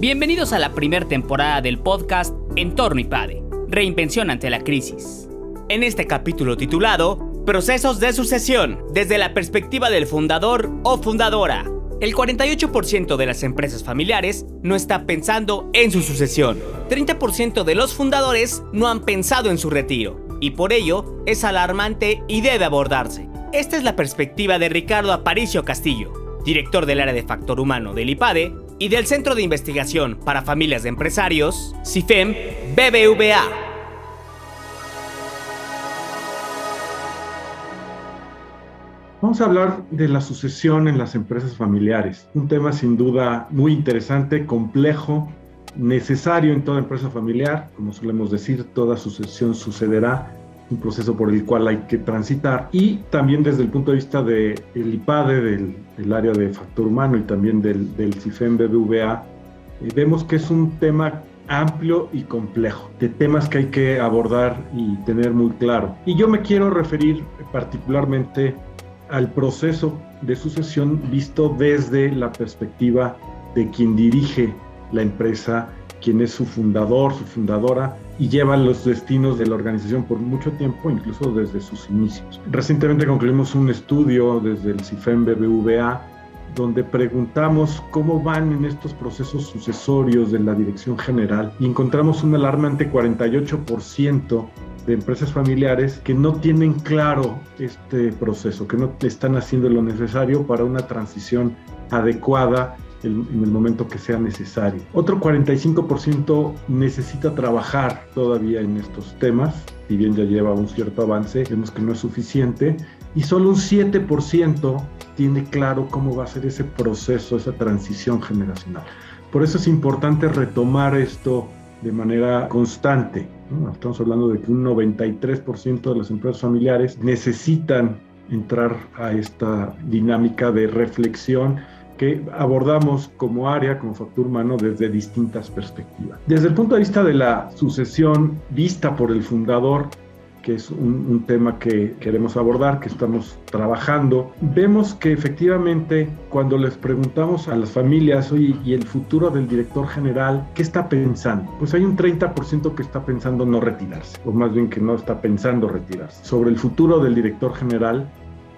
Bienvenidos a la primera temporada del podcast Entorno IPADE, Reinvención ante la crisis. En este capítulo titulado Procesos de sucesión desde la perspectiva del fundador o fundadora. El 48% de las empresas familiares no está pensando en su sucesión. 30% de los fundadores no han pensado en su retiro. Y por ello es alarmante y debe abordarse. Esta es la perspectiva de Ricardo Aparicio Castillo, director del área de factor humano del IPADE y del Centro de Investigación para Familias de Empresarios, CIFEM BBVA. Vamos a hablar de la sucesión en las empresas familiares, un tema sin duda muy interesante, complejo, necesario en toda empresa familiar, como solemos decir, toda sucesión sucederá un proceso por el cual hay que transitar y también desde el punto de vista del IPADE, del, área de factor humano y también del, del CIFEM BBVA, eh, vemos que es un tema amplio y complejo, de temas que hay que abordar y tener muy claro. Y yo me quiero referir particularmente al proceso de sucesión visto desde la perspectiva de quien dirige la empresa, quien es su fundador, su fundadora y lleva los destinos de la organización por mucho tiempo, incluso desde sus inicios. Recientemente concluimos un estudio desde el CIFEM BBVA donde preguntamos cómo van en estos procesos sucesorios de la dirección general y encontramos un alarmante 48% de empresas familiares que no tienen claro este proceso, que no están haciendo lo necesario para una transición adecuada en el momento que sea necesario. Otro 45% necesita trabajar todavía en estos temas, si bien ya lleva un cierto avance, vemos que no es suficiente, y solo un 7% tiene claro cómo va a ser ese proceso, esa transición generacional. Por eso es importante retomar esto de manera constante. Estamos hablando de que un 93% de las empresas familiares necesitan entrar a esta dinámica de reflexión que abordamos como área, como factor humano, desde distintas perspectivas. Desde el punto de vista de la sucesión vista por el fundador, que es un, tema que queremos abordar, que estamos trabajando, vemos que efectivamente cuando les preguntamos a las familias, oye, ¿y el futuro del director general qué está pensando? Pues hay un 30% que está pensando no retirarse, o más bien que no está pensando retirarse. Sobre el futuro del director general,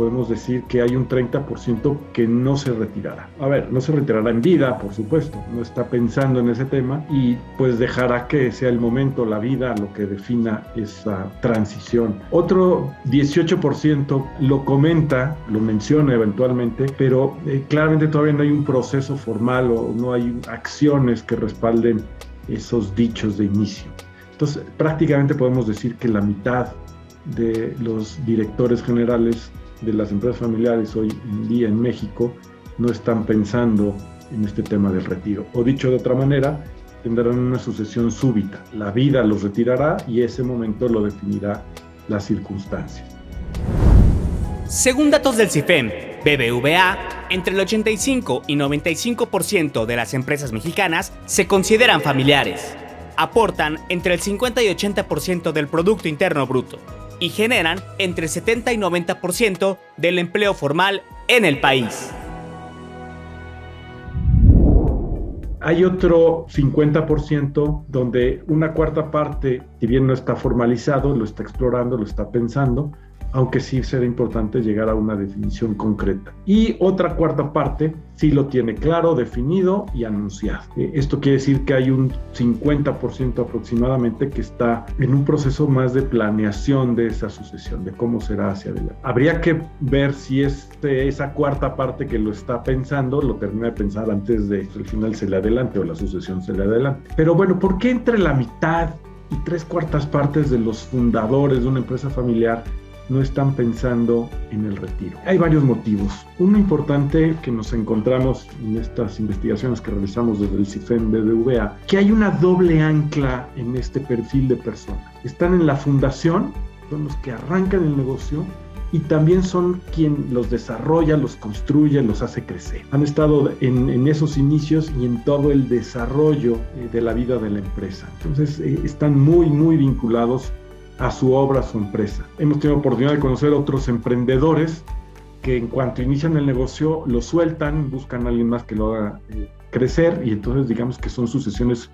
podemos decir que hay un 30% que no se retirará. A ver, no se retirará en vida, por supuesto, no está pensando en ese tema y pues dejará que sea el momento, la vida, lo que defina esa transición. Otro 18% lo comenta, lo menciona eventualmente, pero eh, claramente todavía no hay un proceso formal o no hay acciones que respalden esos dichos de inicio. Entonces, prácticamente podemos decir que la mitad de los directores generales de las empresas familiares hoy en día en México no están pensando en este tema del retiro. O dicho de otra manera, tendrán una sucesión súbita. La vida los retirará y ese momento lo definirá las circunstancias. Según datos del CIFEM, BBVA, entre el 85 y 95% de las empresas mexicanas se consideran familiares. Aportan entre el 50 y 80% del Producto Interno Bruto y generan entre 70 y 90% del empleo formal en el país. Hay otro 50% donde una cuarta parte, si bien no está formalizado, lo está explorando, lo está pensando, aunque sí será importante llegar a una definición concreta. Y otra cuarta parte sí lo tiene claro, definido y anunciado. Eh, esto quiere decir que hay un 50% aproximadamente que está en un proceso más de planeación de esa sucesión, de cómo será hacia adelante. Habría que ver si este, esa cuarta parte que lo está pensando lo termina de pensar antes de que el final se le adelante o la sucesión se le adelante. Pero bueno, ¿por qué entre la mitad y tres cuartas partes de los fundadores de una empresa familiar no están pensando en el retiro. Hay varios motivos. Uno importante que nos encontramos en estas investigaciones que realizamos desde el CIFEM BBVA, que hay una doble ancla en este perfil de personas. Están en la fundación, son los que arrancan el negocio y también son quien los desarrolla, los construye, los hace crecer. Han estado en, esos inicios y en todo el desarrollo eh, de la vida de la empresa. Entonces eh, están muy, muy vinculados a su obra, a su empresa. Hemos tenido oportunidad de conocer otros emprendedores que en cuanto inician el negocio lo sueltan, buscan a alguien más que lo haga eh, crecer y entonces digamos que son sucesiones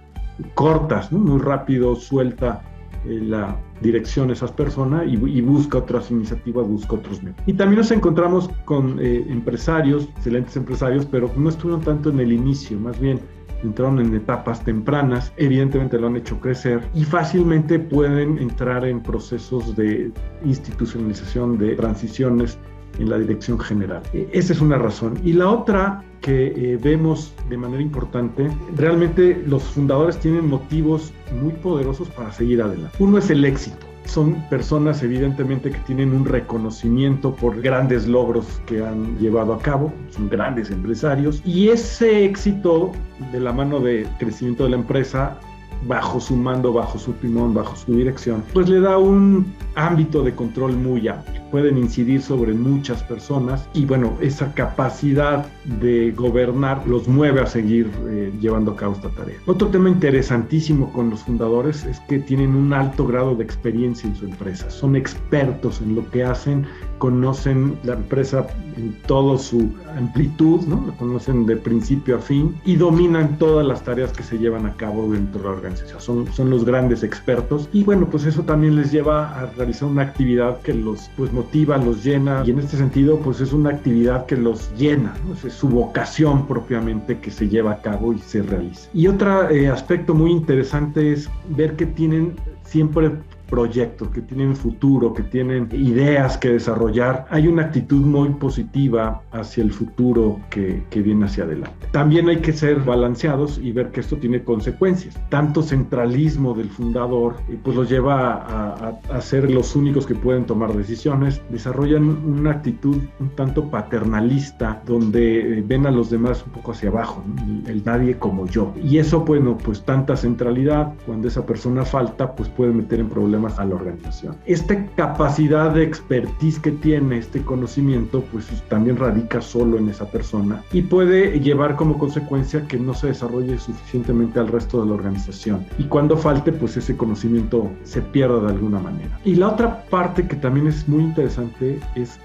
cortas, muy rápido, suelta eh, la dirección esas personas y, busca otras iniciativas, busca otros medios. Y también nos encontramos con eh, empresarios, excelentes empresarios, pero no estuvieron tanto en el inicio, más bien entraron en etapas tempranas, evidentemente lo han hecho crecer y fácilmente pueden entrar en procesos de institucionalización, de transiciones en la dirección general. E, esa es una razón. Y la otra que eh, vemos de manera importante, realmente los fundadores tienen motivos muy poderosos para seguir adelante. Uno es el éxito. Son personas evidentemente que tienen un reconocimiento por grandes logros que han llevado a cabo, son grandes empresarios. Y ese éxito de la mano de crecimiento de la empresa bajo su mando, bajo su timón, bajo su dirección, pues le da un ámbito de control muy amplio. Pueden incidir sobre muchas personas y bueno, esa capacidad de gobernar los mueve a seguir eh, llevando a cabo esta tarea. Otro tema interesantísimo con los fundadores es que tienen un alto grado de experiencia en su empresa, son expertos en lo que hacen, conocen la empresa en toda su amplitud, ¿no? la conocen de principio a fin y dominan todas las tareas que se llevan a cabo dentro de la organización. Son, son los grandes expertos y bueno, pues eso también les lleva a realizar una actividad que los pues motiva, los llena y en este sentido pues es una actividad que los llena, es su vocación propiamente que se lleva a cabo y se realiza. Y otro eh, aspecto muy interesante es ver que tienen siempre proyectos, que tienen futuro, que tienen ideas que desarrollar, hay una actitud muy positiva hacia el futuro que, que, viene hacia adelante. También hay que ser balanceados y ver que esto tiene consecuencias. Tanto centralismo del fundador pues los lleva a, a, ser los únicos que pueden tomar decisiones, desarrollan una actitud un tanto paternalista donde eh, ven a los demás un poco hacia abajo, el nadie como yo. Y eso, bueno, pues tanta centralidad, cuando esa persona falta, pues puede meter en problemas a la organización. Esta capacidad de expertise que tiene este conocimiento, pues también radica solo en esa persona y puede llevar como consecuencia que no se desarrolle suficientemente al resto de la organización. Y cuando falte, pues ese conocimiento se pierda de alguna manera. Y la otra parte que también es muy interesante es,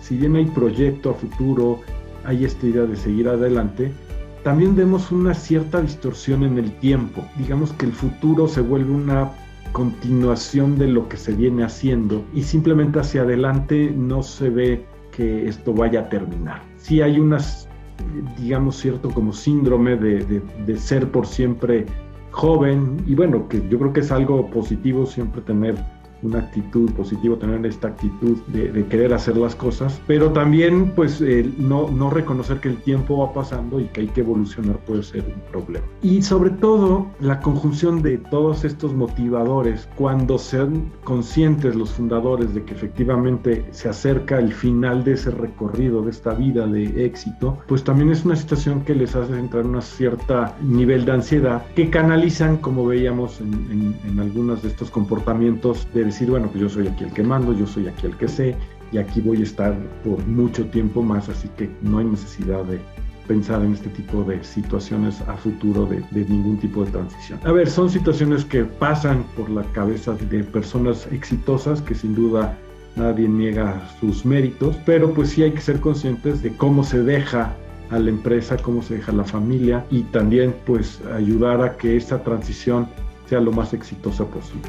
si bien hay proyecto a futuro, hay esta idea de seguir adelante, también vemos una cierta distorsión en el tiempo. Digamos que el futuro se vuelve una continuación de lo que se viene haciendo y simplemente hacia adelante no se ve que esto vaya a terminar. Sí hay unas, digamos, cierto como síndrome de, de ser por siempre joven y bueno, que yo creo que es algo positivo siempre tener una actitud positiva, tener esta actitud de, querer hacer las cosas, pero también pues no, no reconocer que el tiempo va pasando y que hay que evolucionar puede ser un problema. Y sobre todo la conjunción de todos estos motivadores, cuando sean conscientes los fundadores de que efectivamente se acerca el final de ese recorrido, de esta vida de éxito, pues también es una situación que les hace entrar en un cierto nivel de ansiedad que canalizan, como veíamos en, en, en algunos de estos comportamientos de decir, bueno, pues yo soy aquí el que mando, yo soy aquí el que sé, y aquí voy a estar por mucho tiempo más, así que no hay necesidad de pensar en este tipo de situaciones a futuro de, ningún tipo de transición. A ver, son situaciones que pasan por la cabeza de personas exitosas que sin duda nadie niega sus méritos, pero pues sí hay que ser conscientes de cómo se deja a la empresa, cómo se deja a la familia y también pues ayudar a que esta transición sea lo más exitosa posible.